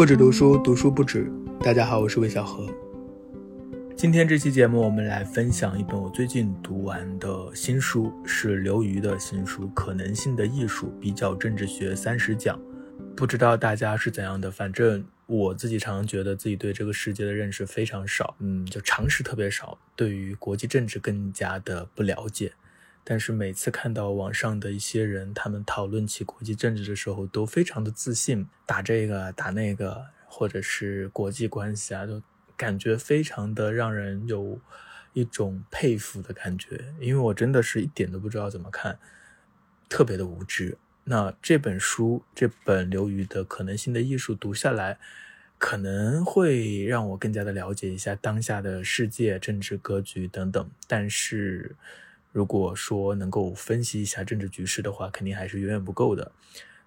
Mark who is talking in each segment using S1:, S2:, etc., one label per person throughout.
S1: 不止读书，读书不止。大家好，我是魏小何。今天这期节目，我们来分享一本我最近读完的新书，是刘瑜的新书《可能性的艺术：比较政治学三十讲》。不知道大家是怎样的，反正我自己常常觉得自己对这个世界的认识非常少，嗯，就常识特别少，对于国际政治更加的不了解。但是每次看到网上的一些人，他们讨论起国际政治的时候，都非常的自信，打这个打那个，或者是国际关系啊，都感觉非常的让人有一种佩服的感觉。因为我真的是一点都不知道怎么看，特别的无知。那这本书，这本刘瑜的《可能性的艺术》读下来，可能会让我更加的了解一下当下的世界政治格局等等。但是。如果说能够分析一下政治局势的话，肯定还是远远不够的。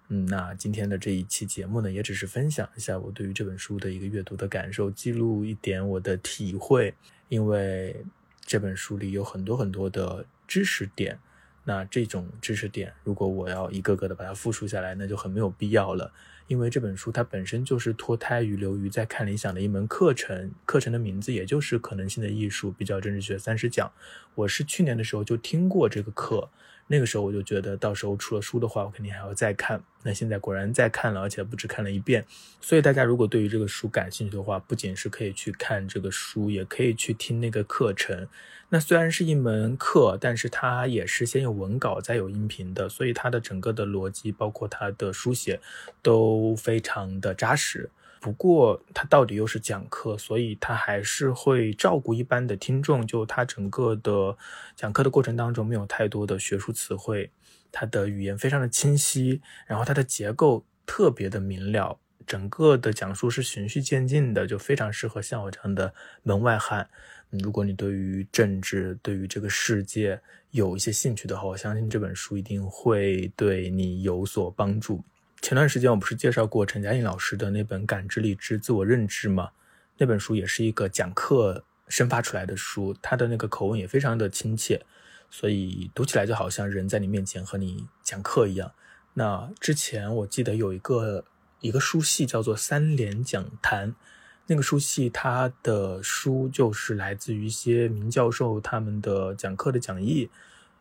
S1: 嗯，那今天的这一期节目呢，也只是分享一下我对于这本书的一个阅读的感受，记录一点我的体会。因为这本书里有很多很多的知识点，那这种知识点，如果我要一个个的把它复述下来，那就很没有必要了。因为这本书它本身就是脱胎于刘瑜在看理想的一门课程，课程的名字也就是可能性的艺术比较政治学三十讲。我是去年的时候就听过这个课。那个时候我就觉得，到时候出了书的话，我肯定还要再看。那现在果然再看了，而且不止看了一遍。所以大家如果对于这个书感兴趣的话，不仅是可以去看这个书，也可以去听那个课程。那虽然是一门课，但是它也是先有文稿再有音频的，所以它的整个的逻辑，包括它的书写，都非常的扎实。不过，他到底又是讲课，所以他还是会照顾一般的听众。就他整个的讲课的过程当中，没有太多的学术词汇，他的语言非常的清晰，然后他的结构特别的明了，整个的讲述是循序渐进的，就非常适合像我这样的门外汉。如果你对于政治、对于这个世界有一些兴趣的话，我相信这本书一定会对你有所帮助。前段时间我不是介绍过陈嘉映老师的那本《感知力之自我认知》吗？那本书也是一个讲课生发出来的书，他的那个口吻也非常的亲切，所以读起来就好像人在你面前和你讲课一样。那之前我记得有一个一个书系叫做三联讲坛，那个书系它的书就是来自于一些名教授他们的讲课的讲义，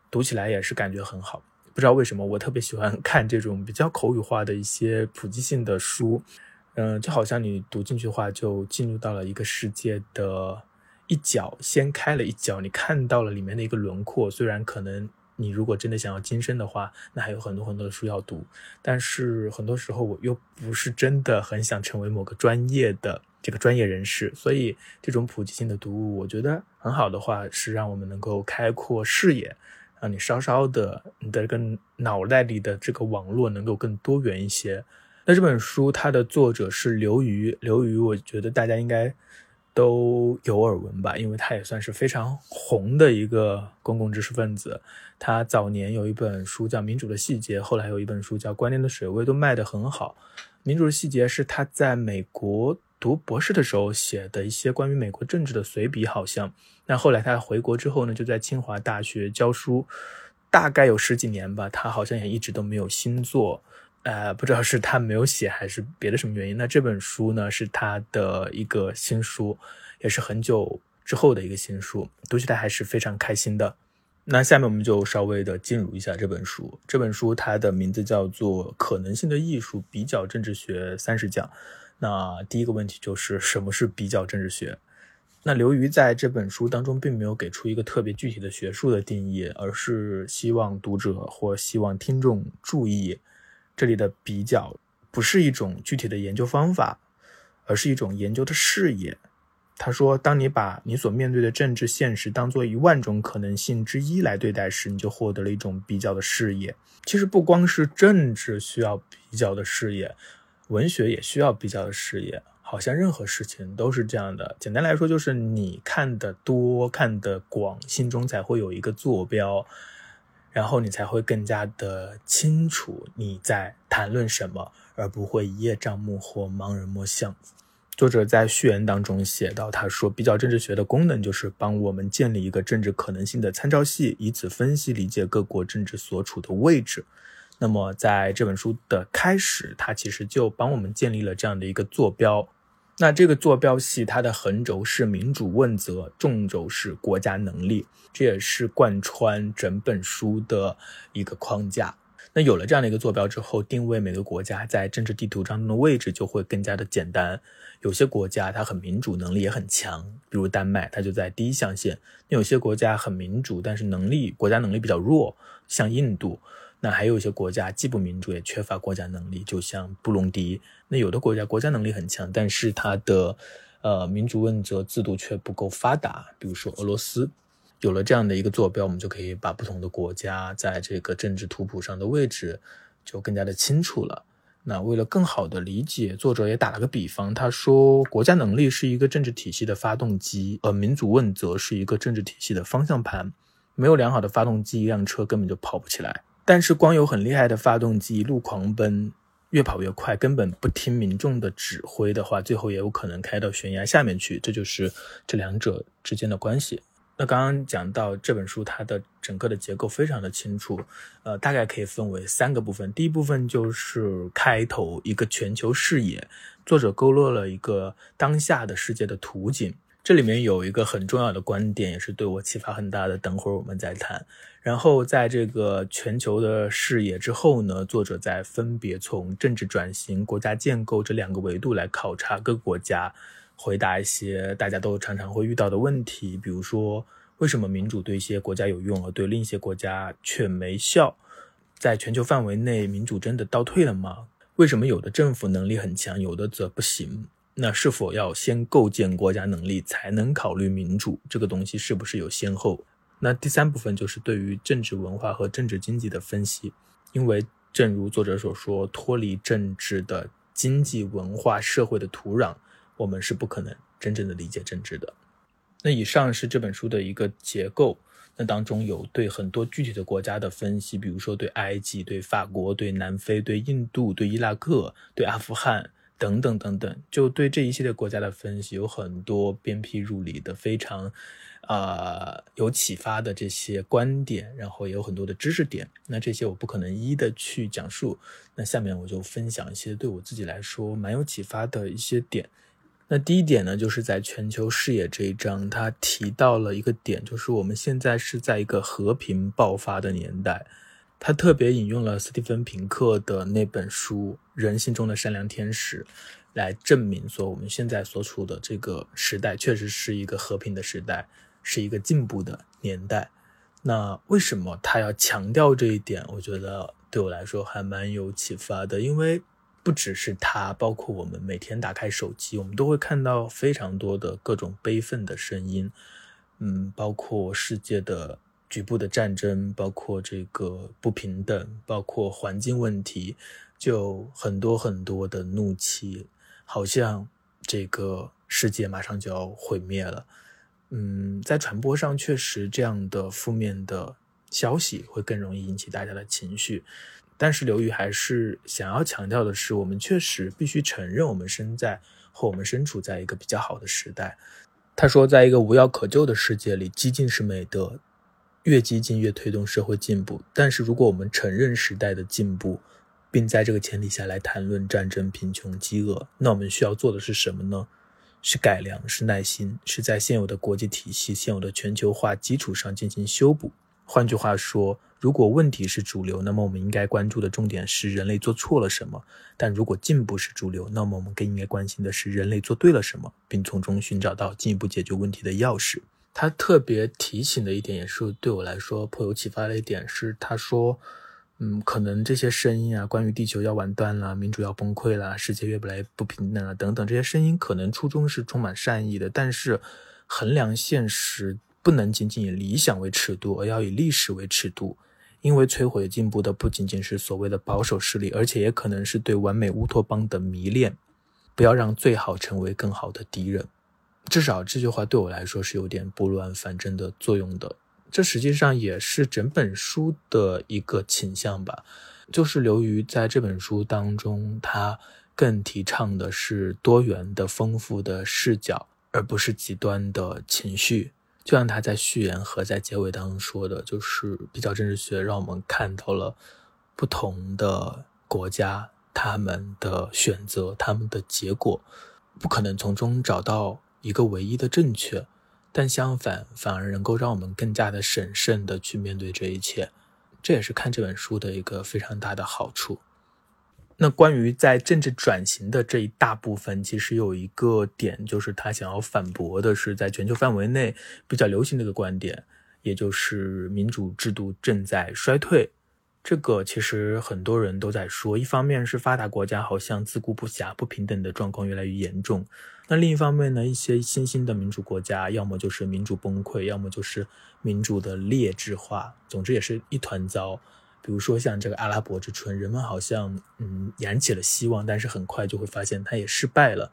S1: 读起来也是感觉很好。不知道为什么，我特别喜欢看这种比较口语化的一些普及性的书，嗯，就好像你读进去的话，就进入到了一个世界的一角，掀开了一角，你看到了里面的一个轮廓。虽然可能你如果真的想要晋升的话，那还有很多很多的书要读，但是很多时候我又不是真的很想成为某个专业的这个专业人士，所以这种普及性的读物，我觉得很好的话是让我们能够开阔视野。让你稍稍的，你的这个脑袋里的这个网络能够更多元一些。那这本书它的作者是刘瑜，刘瑜我觉得大家应该都有耳闻吧，因为他也算是非常红的一个公共知识分子。他早年有一本书叫《民主的细节》，后来有一本书叫《观念的水位》，都卖得很好。《民主的细节》是他在美国。读博士的时候写的一些关于美国政治的随笔，好像。那后来他回国之后呢，就在清华大学教书，大概有十几年吧。他好像也一直都没有新作，呃，不知道是他没有写还是别的什么原因。那这本书呢，是他的一个新书，也是很久之后的一个新书，读起来还是非常开心的。那下面我们就稍微的进入一下这本书。这本书它的名字叫做《可能性的艺术：比较政治学三十讲》。那第一个问题就是什么是比较政治学？那刘瑜在这本书当中并没有给出一个特别具体的学术的定义，而是希望读者或希望听众注意，这里的比较不是一种具体的研究方法，而是一种研究的视野。他说，当你把你所面对的政治现实当做一万种可能性之一来对待时，你就获得了一种比较的视野。其实不光是政治需要比较的视野。文学也需要比较的视野，好像任何事情都是这样的。简单来说，就是你看得多、看得广，心中才会有一个坐标，然后你才会更加的清楚你在谈论什么，而不会一叶障目或盲人摸象。作者在序言当中写到，他说：“比较政治学的功能就是帮我们建立一个政治可能性的参照系，以此分析理解各国政治所处的位置。”那么在这本书的开始，他其实就帮我们建立了这样的一个坐标。那这个坐标系，它的横轴是民主问责，纵轴是国家能力，这也是贯穿整本书的一个框架。那有了这样的一个坐标之后，定位每个国家在政治地图当中的位置就会更加的简单。有些国家它很民主，能力也很强，比如丹麦，它就在第一象限。那有些国家很民主，但是能力国家能力比较弱，像印度。那还有一些国家既不民主也缺乏国家能力，就像布隆迪。那有的国家国家能力很强，但是它的呃民主问责制度却不够发达，比如说俄罗斯。有了这样的一个坐标，我们就可以把不同的国家在这个政治图谱上的位置就更加的清楚了。那为了更好的理解，作者也打了个比方，他说国家能力是一个政治体系的发动机，而民主问责是一个政治体系的方向盘。没有良好的发动机，一辆车根本就跑不起来。但是光有很厉害的发动机，一路狂奔，越跑越快，根本不听民众的指挥的话，最后也有可能开到悬崖下面去。这就是这两者之间的关系。那刚刚讲到这本书，它的整个的结构非常的清楚，呃，大概可以分为三个部分。第一部分就是开头一个全球视野，作者勾勒了一个当下的世界的图景。这里面有一个很重要的观点，也是对我启发很大的。等会儿我们再谈。然后在这个全球的视野之后呢，作者再分别从政治转型、国家建构这两个维度来考察各国家，回答一些大家都常常会遇到的问题，比如说为什么民主对一些国家有用，而对另一些国家却没效？在全球范围内，民主真的倒退了吗？为什么有的政府能力很强，有的则不行？那是否要先构建国家能力，才能考虑民主这个东西是不是有先后？那第三部分就是对于政治文化和政治经济的分析，因为正如作者所说，脱离政治的经济文化社会的土壤，我们是不可能真正的理解政治的。那以上是这本书的一个结构，那当中有对很多具体的国家的分析，比如说对埃及、对法国、对南非、对印度、对伊拉克、对阿富汗。等等等等，就对这一系列国家的分析有很多鞭辟入里的非常，啊有启发的这些观点，然后也有很多的知识点。那这些我不可能一一的去讲述。那下面我就分享一些对我自己来说蛮有启发的一些点。那第一点呢，就是在全球视野这一章，他提到了一个点，就是我们现在是在一个和平爆发的年代。他特别引用了斯蒂芬·平克的那本书《人性中的善良天使》，来证明说我们现在所处的这个时代确实是一个和平的时代，是一个进步的年代。那为什么他要强调这一点？我觉得对我来说还蛮有启发的，因为不只是他，包括我们每天打开手机，我们都会看到非常多的各种悲愤的声音，嗯，包括世界的。局部的战争，包括这个不平等，包括环境问题，就很多很多的怒气，好像这个世界马上就要毁灭了。嗯，在传播上确实这样的负面的消息会更容易引起大家的情绪，但是刘宇还是想要强调的是，我们确实必须承认，我们身在和我们身处在一个比较好的时代。他说，在一个无药可救的世界里，激进是美德。越激进越推动社会进步，但是如果我们承认时代的进步，并在这个前提下来谈论战争、贫穷、饥饿，那我们需要做的是什么呢？是改良，是耐心，是在现有的国际体系、现有的全球化基础上进行修补。换句话说，如果问题是主流，那么我们应该关注的重点是人类做错了什么；但如果进步是主流，那么我们更应该关心的是人类做对了什么，并从中寻找到进一步解决问题的钥匙。他特别提醒的一点，也是对我来说颇有启发的一点，是他说，嗯，可能这些声音啊，关于地球要完蛋了、民主要崩溃了、世界越来越不平等了等等，这些声音可能初衷是充满善意的，但是衡量现实不能仅仅以理想为尺度，而要以历史为尺度，因为摧毁进步的不仅仅是所谓的保守势力，而且也可能是对完美乌托邦的迷恋。不要让最好成为更好的敌人。至少这句话对我来说是有点拨乱反正的作用的。这实际上也是整本书的一个倾向吧，就是刘瑜在这本书当中，他更提倡的是多元的、丰富的视角，而不是极端的情绪。就像他在序言和在结尾当中说的，就是比较政治学让我们看到了不同的国家，他们的选择，他们的结果，不可能从中找到一个唯一的正确，但相反，反而能够让我们更加的审慎的去面对这一切。这也是看这本书的一个非常大的好处。那关于在政治转型的这一大部分，其实有一个点，就是他想要反驳的是，在全球范围内比较流行的一个观点，也就是民主制度正在衰退。这个其实很多人都在说，一方面是发达国家好像自顾不暇、不平等的状况越来越严重，那另一方面呢，一些新兴的民主国家，要么就是民主崩溃，要么就是民主的劣质化，总之也是一团糟。比如说像这个阿拉伯之春，人们好像嗯燃起了希望，但是很快就会发现它也失败了。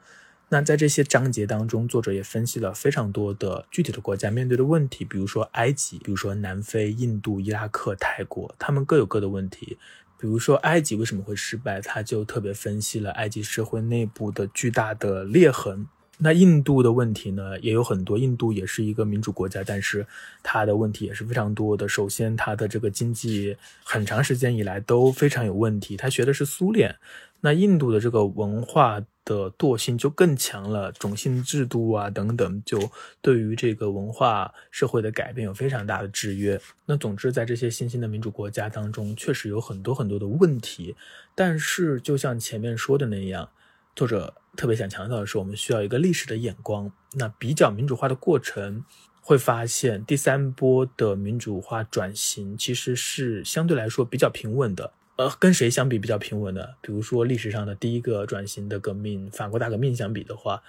S1: 那在这些章节当中，作者也分析了非常多的具体的国家面对的问题，比如说埃及，比如说南非、印度、伊拉克、泰国，他们各有各的问题。比如说埃及为什么会失败，他就特别分析了埃及社会内部的巨大的裂痕。那印度的问题呢，也有很多。印度也是一个民主国家，但是它的问题也是非常多的。首先，它的这个经济很长时间以来都非常有问题。它学的是苏联，那印度的这个文化的惰性就更强了，种姓制度啊等等，就对于这个文化社会的改变有非常大的制约。那总之，在这些新兴的民主国家当中，确实有很多很多的问题。但是，就像前面说的那样。作者特别想强调的是，我们需要一个历史的眼光。那比较民主化的过程，会发现第三波的民主化转型其实是相对来说比较平稳的。呃，跟谁相比比较平稳呢？比如说历史上的第一个转型的革命——法国大革命相比的话，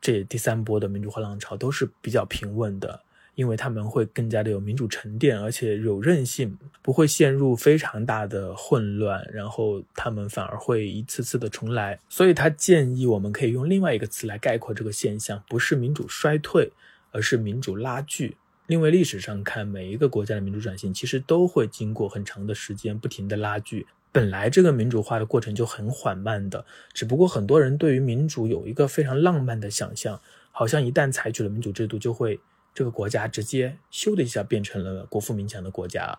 S1: 这第三波的民主化浪潮都是比较平稳的。因为他们会更加的有民主沉淀，而且有韧性，不会陷入非常大的混乱，然后他们反而会一次次的重来。所以他建议我们可以用另外一个词来概括这个现象，不是民主衰退，而是民主拉锯。因为历史上看，每一个国家的民主转型其实都会经过很长的时间不停的拉锯。本来这个民主化的过程就很缓慢的，只不过很多人对于民主有一个非常浪漫的想象，好像一旦采取了民主制度就会。这个国家直接咻的一下变成了国富民强的国家，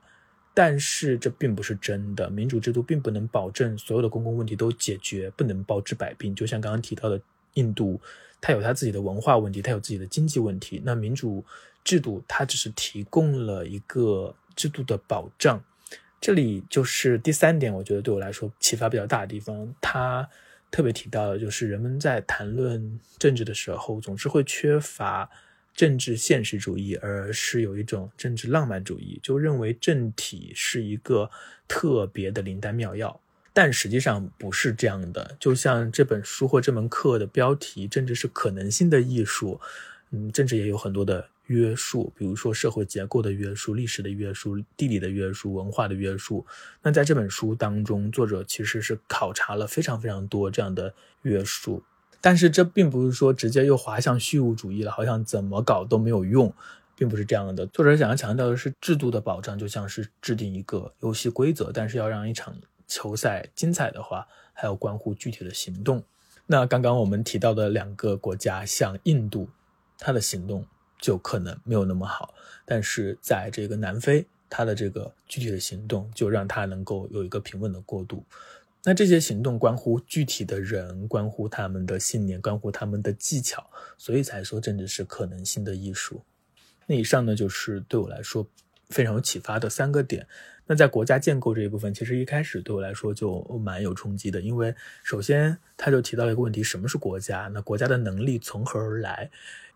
S1: 但是这并不是真的。民主制度并不能保证所有的公共问题都解决，不能包治百病。就像刚刚提到的，印度，它有它自己的文化问题，它有自己的经济问题。那民主制度它只是提供了一个制度的保障。这里就是第三点，我觉得对我来说启发比较大的地方。他特别提到的就是人们在谈论政治的时候，总是会缺乏。政治现实主义，而是有一种政治浪漫主义，就认为政体是一个特别的灵丹妙药，但实际上不是这样的。就像这本书或这门课的标题“政治是可能性的艺术”，嗯，政治也有很多的约束，比如说社会结构的约束、历史的约束、地理的约束、文化的约束。那在这本书当中，作者其实是考察了非常非常多这样的约束。但是这并不是说直接又滑向虚无主义了，好像怎么搞都没有用，并不是这样的。作者想要强调的是制度的保障，就像是制定一个游戏规则，但是要让一场球赛精彩的话，还要关乎具体的行动。那刚刚我们提到的两个国家，像印度，它的行动就可能没有那么好，但是在这个南非，它的这个具体的行动就让它能够有一个平稳的过渡。那这些行动关乎具体的人，关乎他们的信念，关乎他们的技巧，所以才说政治是可能性的艺术。那以上呢，就是对我来说非常有启发的三个点。那在国家建构这一部分，其实一开始对我来说就蛮有冲击的，因为首先他就提到了一个问题：什么是国家？那国家的能力从何而来？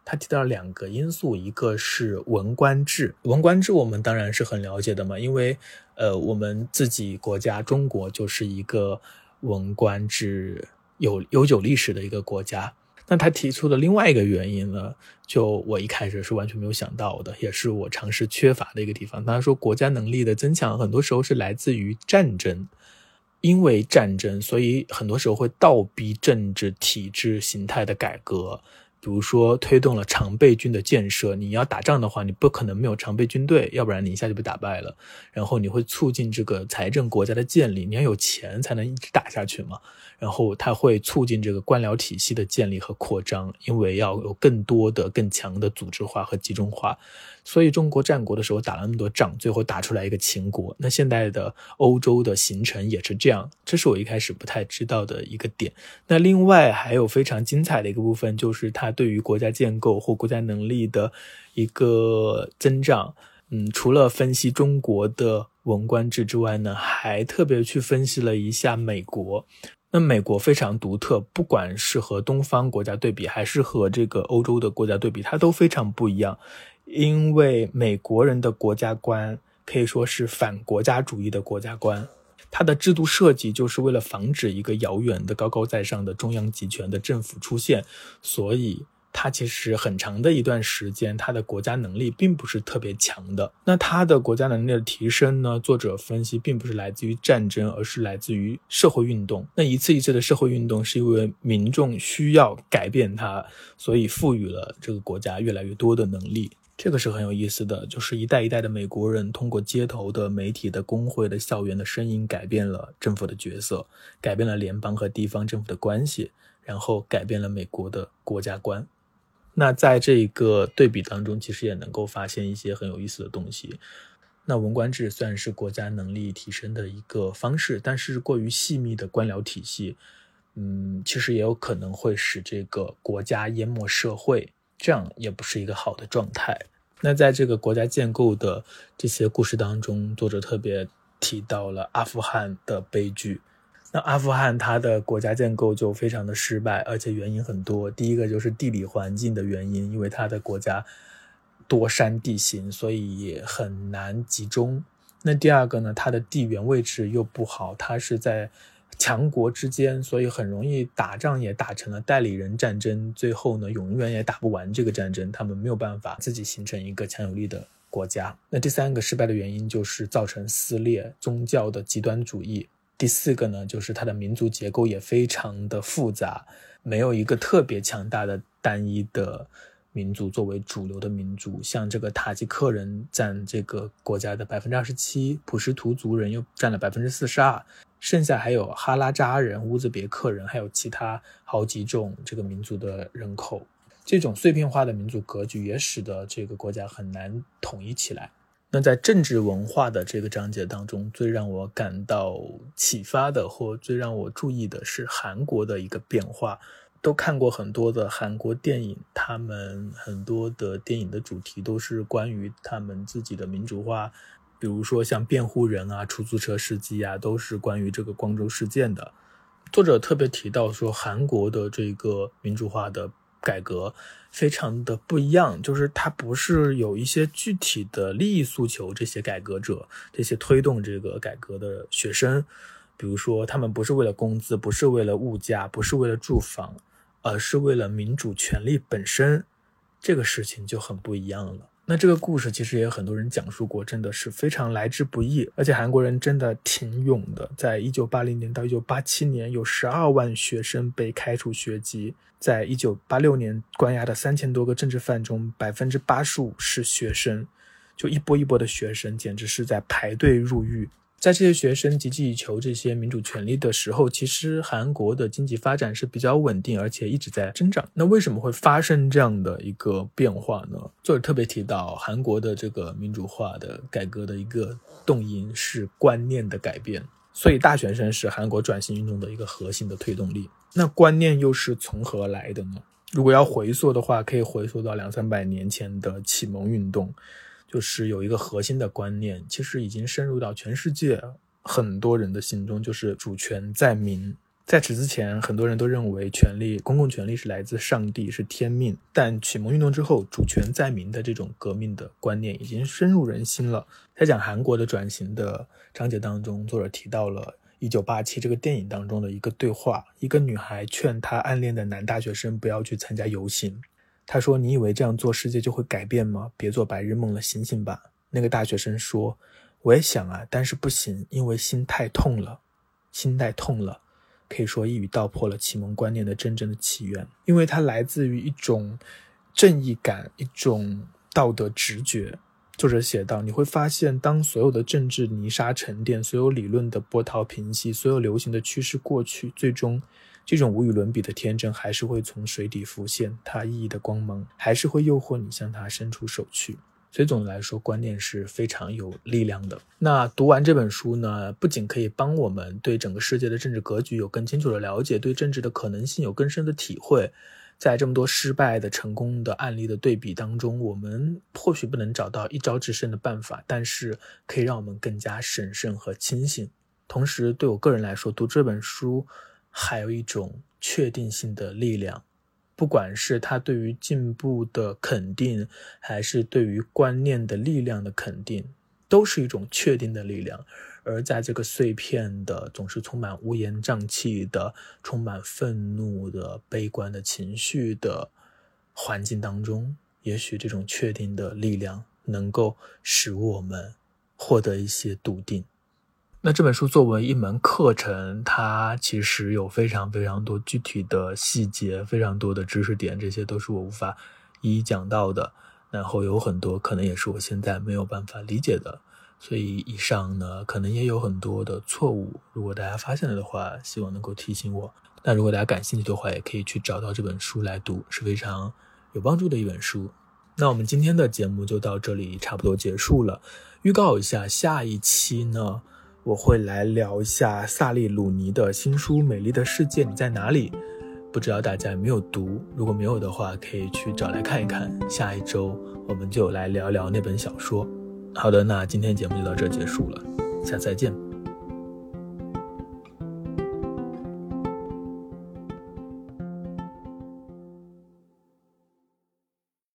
S1: 他提到两个因素，一个是文官制。文官制我们当然是很了解的嘛，因为呃，我们自己国家中国就是一个文官制有悠久历史的一个国家。那他提出的另外一个原因呢，就我一开始是完全没有想到的，也是我尝试缺乏的一个地方。他说，国家能力的增强很多时候是来自于战争，因为战争，所以很多时候会倒逼政治体制形态的改革。比如说推动了常备军的建设。你要打仗的话，你不可能没有常备军队，要不然你一下就被打败了。然后你会促进这个财政国家的建立，你要有钱才能一直打下去嘛。然后它会促进这个官僚体系的建立和扩张，因为要有更多的、更强的组织化和集中化。所以中国战国的时候打了那么多仗，最后打出来一个秦国。那现在的欧洲的形成也是这样，这是我一开始不太知道的一个点。那另外还有非常精彩的一个部分，就是它对于国家建构或国家能力的一个增长。嗯，除了分析中国的文官制之外呢，还特别去分析了一下美国。那美国非常独特，不管是和东方国家对比，还是和这个欧洲的国家对比，它都非常不一样。因为美国人的国家观可以说是反国家主义的国家观，它的制度设计就是为了防止一个遥远的高高在上的中央集权的政府出现，所以它其实很长的一段时间，它的国家能力并不是特别强的。那它的国家能力的提升呢？作者分析并不是来自于战争，而是来自于社会运动。那一次一次的社会运动，是因为民众需要改变它，所以赋予了这个国家越来越多的能力。这个是很有意思的，就是一代一代的美国人通过街头的、媒体的、工会的、校园的声音，改变了政府的角色，改变了联邦和地方政府的关系，然后改变了美国的国家观。那在这一个对比当中，其实也能够发现一些很有意思的东西。那文官制算是国家能力提升的一个方式，但是过于细密的官僚体系，嗯，其实也有可能会使这个国家淹没社会。这样也不是一个好的状态。那在这个国家建构的这些故事当中，作者特别提到了阿富汗的悲剧。那阿富汗它的国家建构就非常的失败，而且原因很多。第一个就是地理环境的原因，因为它的国家多山地形，所以也很难集中。那第二个呢，它的地缘位置又不好，它是在。强国之间，所以很容易打仗，也打成了代理人战争。最后呢，永远也打不完这个战争，他们没有办法自己形成一个强有力的国家。那第三个失败的原因就是造成撕裂，宗教的极端主义。第四个呢，就是它的民族结构也非常的复杂，没有一个特别强大的单一的民族作为主流的民族。像这个塔吉克人占这个国家的百分之二十七，普什图族人又占了百分之四十二。剩下还有哈拉扎人、乌兹别克人，还有其他好几种这个民族的人口。这种碎片化的民族格局也使得这个国家很难统一起来。那在政治文化的这个章节当中，最让我感到启发的，或最让我注意的是韩国的一个变化。都看过很多的韩国电影，他们很多的电影的主题都是关于他们自己的民主化。比如说像辩护人啊、出租车司机啊，都是关于这个光州事件的。作者特别提到说，韩国的这个民主化的改革非常的不一样，就是它不是有一些具体的利益诉求，这些改革者、这些推动这个改革的学生，比如说他们不是为了工资，不是为了物价，不是为了住房，而是为了民主权利本身，这个事情就很不一样了。那这个故事其实也有很多人讲述过，真的是非常来之不易，而且韩国人真的挺勇的。在一九八零年到一九八七年，有十二万学生被开除学籍；在一九八六年关押的三千多个政治犯中，百分之八十五是学生，就一波一波的学生，简直是在排队入狱。在这些学生积极以求这些民主权利的时候，其实韩国的经济发展是比较稳定，而且一直在增长。那为什么会发生这样的一个变化呢？作者特别提到，韩国的这个民主化的改革的一个动因是观念的改变，所以大学生是韩国转型运动的一个核心的推动力。那观念又是从何来的呢？如果要回溯的话，可以回溯到两三百年前的启蒙运动。就是有一个核心的观念，其实已经深入到全世界很多人的心中，就是主权在民。在此之前，很多人都认为权力、公共权力是来自上帝，是天命。但启蒙运动之后，主权在民的这种革命的观念已经深入人心了。在讲韩国的转型的章节当中，作者提到了《一九八七》这个电影当中的一个对话：一个女孩劝她暗恋的男大学生不要去参加游行。他说：“你以为这样做世界就会改变吗？别做白日梦了，醒醒吧。”那个大学生说：“我也想啊，但是不行，因为心太痛了，心太痛了。”可以说一语道破了启蒙观念的真正的起源，因为它来自于一种正义感，一种道德直觉。作者写道：“你会发现，当所有的政治泥沙沉淀，所有理论的波涛平息，所有流行的趋势过去，最终，这种无与伦比的天真还是会从水底浮现，它熠熠的光芒还是会诱惑你向它伸出手去。所以，总的来说，观念是非常有力量的。那读完这本书呢，不仅可以帮我们对整个世界的政治格局有更清楚的了解，对政治的可能性有更深的体会。”在这么多失败的、成功的案例的对比当中，我们或许不能找到一招制胜的办法，但是可以让我们更加审慎和清醒。同时，对我个人来说，读这本书还有一种确定性的力量，不管是他对于进步的肯定，还是对于观念的力量的肯定，都是一种确定的力量。而在这个碎片的、总是充满乌烟瘴气的、充满愤怒的、悲观的情绪的环境当中，也许这种确定的力量能够使我们获得一些笃定。那这本书作为一门课程，它其实有非常非常多具体的细节，非常多的知识点，这些都是我无法一一讲到的。然后有很多可能也是我现在没有办法理解的。所以以上呢，可能也有很多的错误。如果大家发现了的话，希望能够提醒我。那如果大家感兴趣的话，也可以去找到这本书来读，是非常有帮助的一本书。那我们今天的节目就到这里，差不多结束了。预告一下，下一期呢，我会来聊一下萨利鲁尼的新书《美丽的世界你在哪里》。不知道大家有没有读？如果没有的话，可以去找来看一看。下一周我们就来聊聊那本小说。好的，那今天节目就到这结束了，下次再见。